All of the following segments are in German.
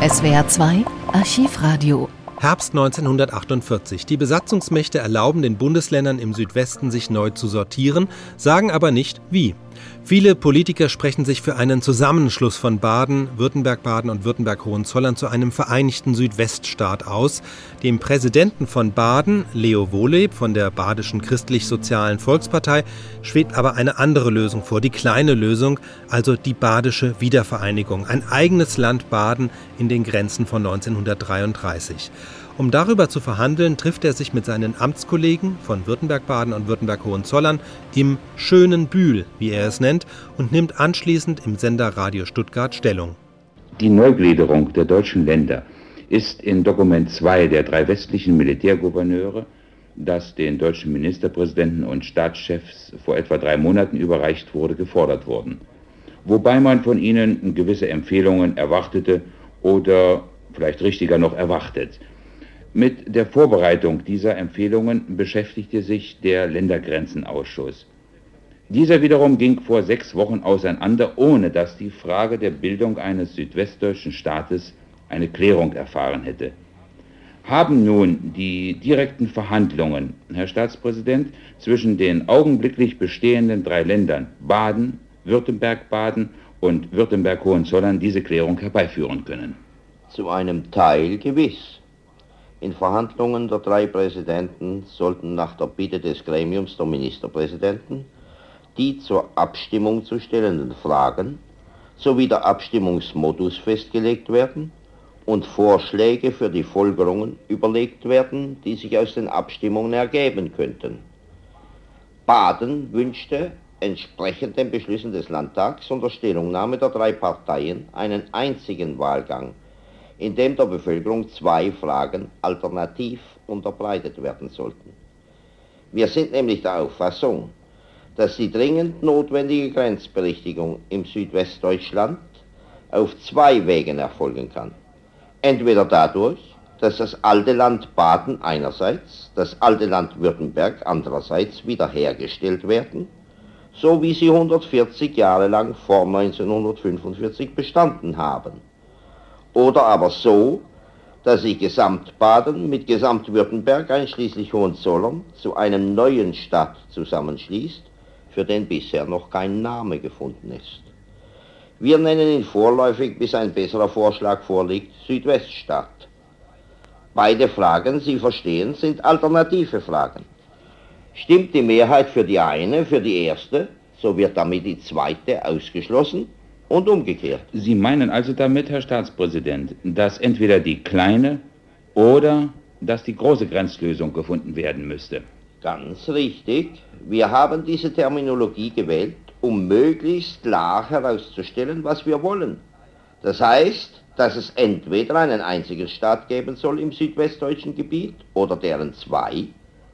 SWR 2 Archivradio Herbst 1948. Die Besatzungsmächte erlauben den Bundesländern im Südwesten, sich neu zu sortieren, sagen aber nicht wie. Viele Politiker sprechen sich für einen Zusammenschluss von Baden, Württemberg-Baden und Württemberg-Hohenzollern zu einem vereinigten Südweststaat aus. Dem Präsidenten von Baden, Leo Wohleb von der Badischen Christlich-Sozialen Volkspartei, schwebt aber eine andere Lösung vor, die kleine Lösung, also die badische Wiedervereinigung, ein eigenes Land Baden in den Grenzen von 1933. Um darüber zu verhandeln, trifft er sich mit seinen Amtskollegen von Württemberg-Baden und Württemberg-Hohenzollern im schönen Bühl, wie er es nennt, und nimmt anschließend im Sender Radio Stuttgart Stellung. Die Neugliederung der deutschen Länder ist in Dokument 2 der drei westlichen Militärgouverneure, das den deutschen Ministerpräsidenten und Staatschefs vor etwa drei Monaten überreicht wurde, gefordert worden. Wobei man von ihnen gewisse Empfehlungen erwartete oder vielleicht richtiger noch erwartet. Mit der Vorbereitung dieser Empfehlungen beschäftigte sich der Ländergrenzenausschuss. Dieser wiederum ging vor sechs Wochen auseinander, ohne dass die Frage der Bildung eines südwestdeutschen Staates eine Klärung erfahren hätte. Haben nun die direkten Verhandlungen, Herr Staatspräsident, zwischen den augenblicklich bestehenden drei Ländern Baden, Württemberg-Baden und Württemberg-Hohenzollern diese Klärung herbeiführen können? Zu einem Teil gewiss. In Verhandlungen der drei Präsidenten sollten nach der Bitte des Gremiums der Ministerpräsidenten die zur Abstimmung zu stellenden Fragen sowie der Abstimmungsmodus festgelegt werden und Vorschläge für die Folgerungen überlegt werden, die sich aus den Abstimmungen ergeben könnten. Baden wünschte, entsprechend den Beschlüssen des Landtags und der Stellungnahme der drei Parteien, einen einzigen Wahlgang in dem der Bevölkerung zwei Fragen alternativ unterbreitet werden sollten. Wir sind nämlich der Auffassung, dass die dringend notwendige Grenzberichtigung im Südwestdeutschland auf zwei Wegen erfolgen kann. Entweder dadurch, dass das alte Land Baden einerseits, das alte Land Württemberg andererseits wiederhergestellt werden, so wie sie 140 Jahre lang vor 1945 bestanden haben oder aber so, dass sich Gesamtbaden mit Gesamtwürttemberg einschließlich Hohenzollern zu einem neuen Stadt zusammenschließt, für den bisher noch kein Name gefunden ist. Wir nennen ihn vorläufig, bis ein besserer Vorschlag vorliegt, Südweststaat. Beide Fragen, Sie verstehen, sind alternative Fragen. Stimmt die Mehrheit für die eine, für die erste, so wird damit die zweite ausgeschlossen und umgekehrt. Sie meinen also damit, Herr Staatspräsident, dass entweder die kleine oder dass die große Grenzlösung gefunden werden müsste? Ganz richtig. Wir haben diese Terminologie gewählt, um möglichst klar herauszustellen, was wir wollen. Das heißt, dass es entweder einen einzigen Staat geben soll im südwestdeutschen Gebiet oder deren zwei,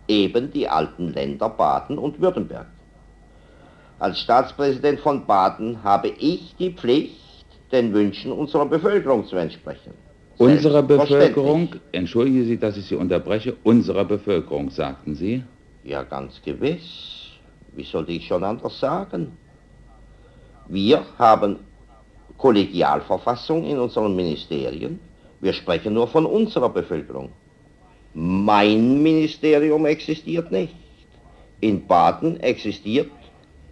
eben die alten Länder Baden und Württemberg. Als Staatspräsident von Baden habe ich die Pflicht, den Wünschen unserer Bevölkerung zu entsprechen. Unserer Bevölkerung, entschuldigen Sie, dass ich Sie unterbreche, unserer Bevölkerung, sagten Sie? Ja, ganz gewiss. Wie sollte ich schon anders sagen? Wir haben Kollegialverfassung in unseren Ministerien. Wir sprechen nur von unserer Bevölkerung. Mein Ministerium existiert nicht. In Baden existiert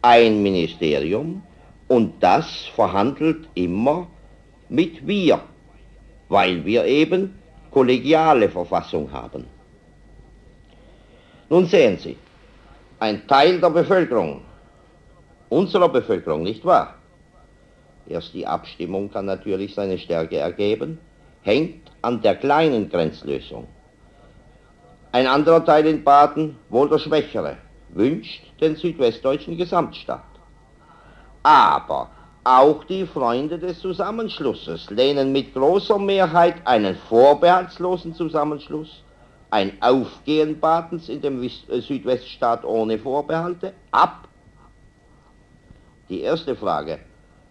ein Ministerium und das verhandelt immer mit wir, weil wir eben kollegiale Verfassung haben. Nun sehen Sie, ein Teil der Bevölkerung, unserer Bevölkerung, nicht wahr? Erst die Abstimmung kann natürlich seine Stärke ergeben, hängt an der kleinen Grenzlösung. Ein anderer Teil in Baden, wohl der schwächere, wünscht den südwestdeutschen Gesamtstaat. Aber auch die Freunde des Zusammenschlusses lehnen mit großer Mehrheit einen vorbehaltslosen Zusammenschluss, ein Aufgehen Badens in dem äh, Südweststaat ohne Vorbehalte ab. Die erste Frage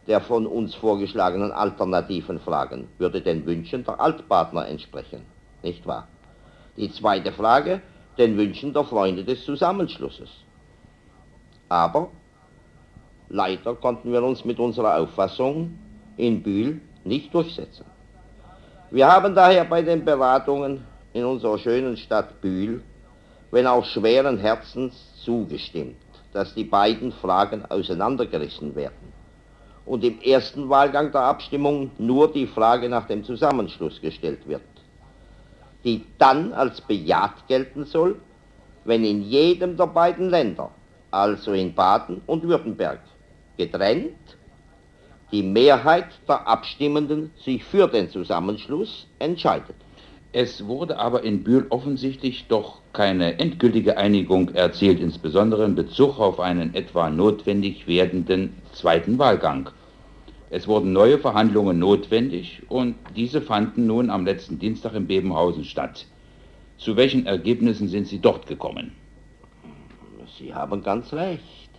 der von uns vorgeschlagenen alternativen Fragen würde den Wünschen der Altpartner entsprechen, nicht wahr? Die zweite Frage den Wünschen der Freunde des Zusammenschlusses. Aber leider konnten wir uns mit unserer Auffassung in Bühl nicht durchsetzen. Wir haben daher bei den Beratungen in unserer schönen Stadt Bühl, wenn auch schweren Herzens, zugestimmt, dass die beiden Fragen auseinandergerissen werden und im ersten Wahlgang der Abstimmung nur die Frage nach dem Zusammenschluss gestellt wird, die dann als bejaht gelten soll, wenn in jedem der beiden Länder, also in Baden und Württemberg, getrennt die Mehrheit der Abstimmenden sich für den Zusammenschluss entscheidet. Es wurde aber in Bühl offensichtlich doch keine endgültige Einigung erzielt, insbesondere in Bezug auf einen etwa notwendig werdenden zweiten Wahlgang. Es wurden neue Verhandlungen notwendig und diese fanden nun am letzten Dienstag in Bebenhausen statt. Zu welchen Ergebnissen sind Sie dort gekommen? Sie haben ganz recht.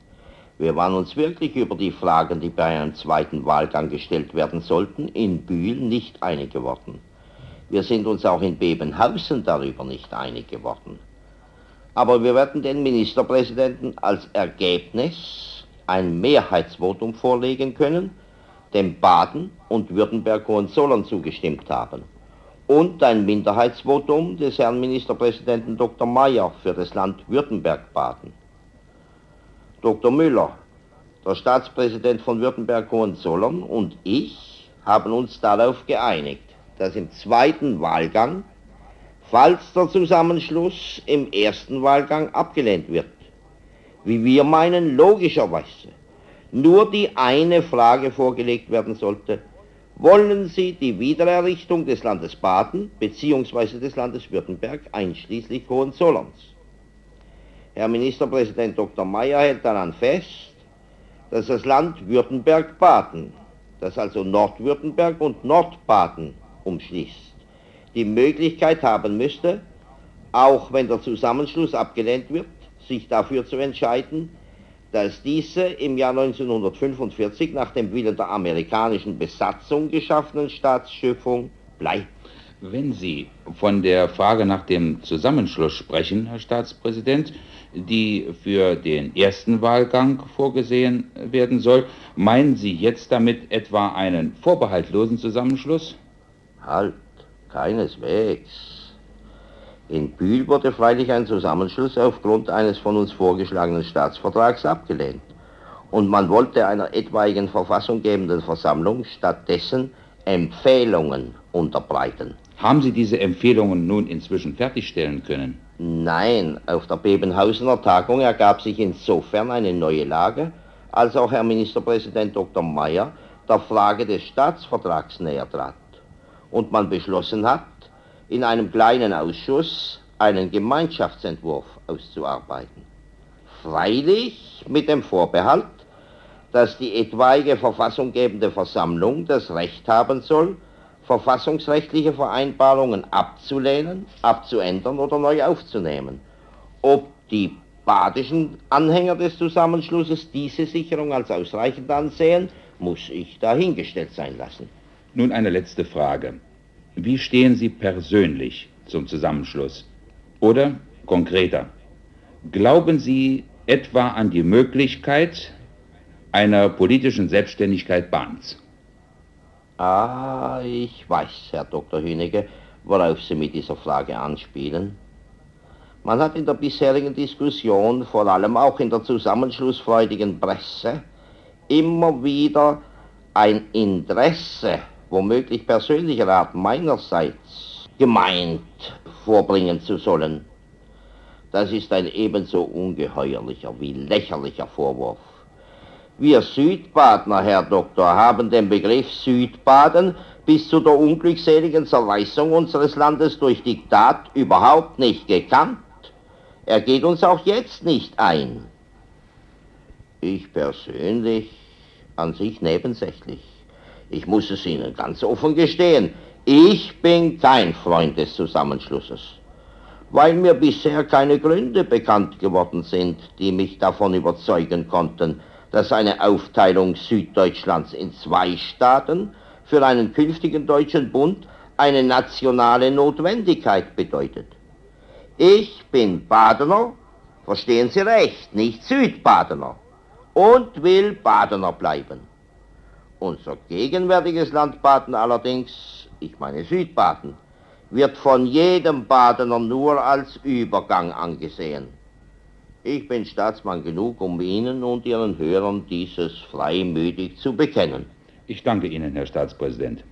Wir waren uns wirklich über die Fragen, die bei einem zweiten Wahlgang gestellt werden sollten, in Bühl nicht einig geworden. Wir sind uns auch in Bebenhausen darüber nicht einig geworden. Aber wir werden den Ministerpräsidenten als Ergebnis ein Mehrheitsvotum vorlegen können, dem Baden und Württemberg-Hohenzollern zugestimmt haben und ein Minderheitsvotum des Herrn Ministerpräsidenten Dr. Mayer für das Land Württemberg-Baden. Dr. Müller, der Staatspräsident von Württemberg-Hohenzollern und ich haben uns darauf geeinigt, dass im zweiten Wahlgang, falls der Zusammenschluss im ersten Wahlgang abgelehnt wird, wie wir meinen, logischerweise nur die eine Frage vorgelegt werden sollte, wollen Sie die Wiedererrichtung des Landes Baden bzw. des Landes Württemberg einschließlich Hohenzollerns? Herr Ministerpräsident Dr. Mayer hält daran fest, dass das Land Württemberg-Baden, das also Nordwürttemberg und Nordbaden umschließt, die Möglichkeit haben müsste, auch wenn der Zusammenschluss abgelehnt wird, sich dafür zu entscheiden, dass diese im Jahr 1945 nach dem Willen der amerikanischen Besatzung geschaffenen Staatsschöpfung bleibt. Wenn Sie von der Frage nach dem Zusammenschluss sprechen, Herr Staatspräsident, die für den ersten Wahlgang vorgesehen werden soll, meinen Sie jetzt damit etwa einen vorbehaltlosen Zusammenschluss? Halt, keineswegs. In Bühl wurde freilich ein Zusammenschluss aufgrund eines von uns vorgeschlagenen Staatsvertrags abgelehnt. Und man wollte einer etwaigen verfassunggebenden Versammlung stattdessen Empfehlungen unterbreiten. Haben Sie diese Empfehlungen nun inzwischen fertigstellen können? Nein, auf der Bebenhausener Tagung ergab sich insofern eine neue Lage, als auch Herr Ministerpräsident Dr. Mayer der Frage des Staatsvertrags näher trat und man beschlossen hat, in einem kleinen Ausschuss einen Gemeinschaftsentwurf auszuarbeiten. Freilich mit dem Vorbehalt, dass die etwaige verfassunggebende Versammlung das Recht haben soll, verfassungsrechtliche Vereinbarungen abzulehnen, abzuändern oder neu aufzunehmen. Ob die badischen Anhänger des Zusammenschlusses diese Sicherung als ausreichend ansehen, muss ich dahingestellt sein lassen. Nun eine letzte Frage. Wie stehen Sie persönlich zum Zusammenschluss? Oder konkreter, glauben Sie etwa an die Möglichkeit einer politischen Selbstständigkeit Bahns? Ah, ich weiß, Herr Dr. Hünecke, worauf Sie mit dieser Frage anspielen. Man hat in der bisherigen Diskussion, vor allem auch in der zusammenschlussfreudigen Presse, immer wieder ein Interesse womöglich persönlicher Art meinerseits gemeint vorbringen zu sollen. Das ist ein ebenso ungeheuerlicher wie lächerlicher Vorwurf. Wir Südbadener, Herr Doktor, haben den Begriff Südbaden bis zu der unglückseligen Zerreißung unseres Landes durch Diktat überhaupt nicht gekannt. Er geht uns auch jetzt nicht ein. Ich persönlich an sich nebensächlich. Ich muss es Ihnen ganz offen gestehen. Ich bin kein Freund des Zusammenschlusses, weil mir bisher keine Gründe bekannt geworden sind, die mich davon überzeugen konnten, dass eine Aufteilung Süddeutschlands in zwei Staaten für einen künftigen deutschen Bund eine nationale Notwendigkeit bedeutet. Ich bin Badener, verstehen Sie recht, nicht Südbadener, und will Badener bleiben. Unser gegenwärtiges Land Baden allerdings ich meine Südbaden, wird von jedem Badener nur als Übergang angesehen. Ich bin Staatsmann genug, um Ihnen und Ihren Hörern dieses freimütig zu bekennen. Ich danke Ihnen, Herr Staatspräsident.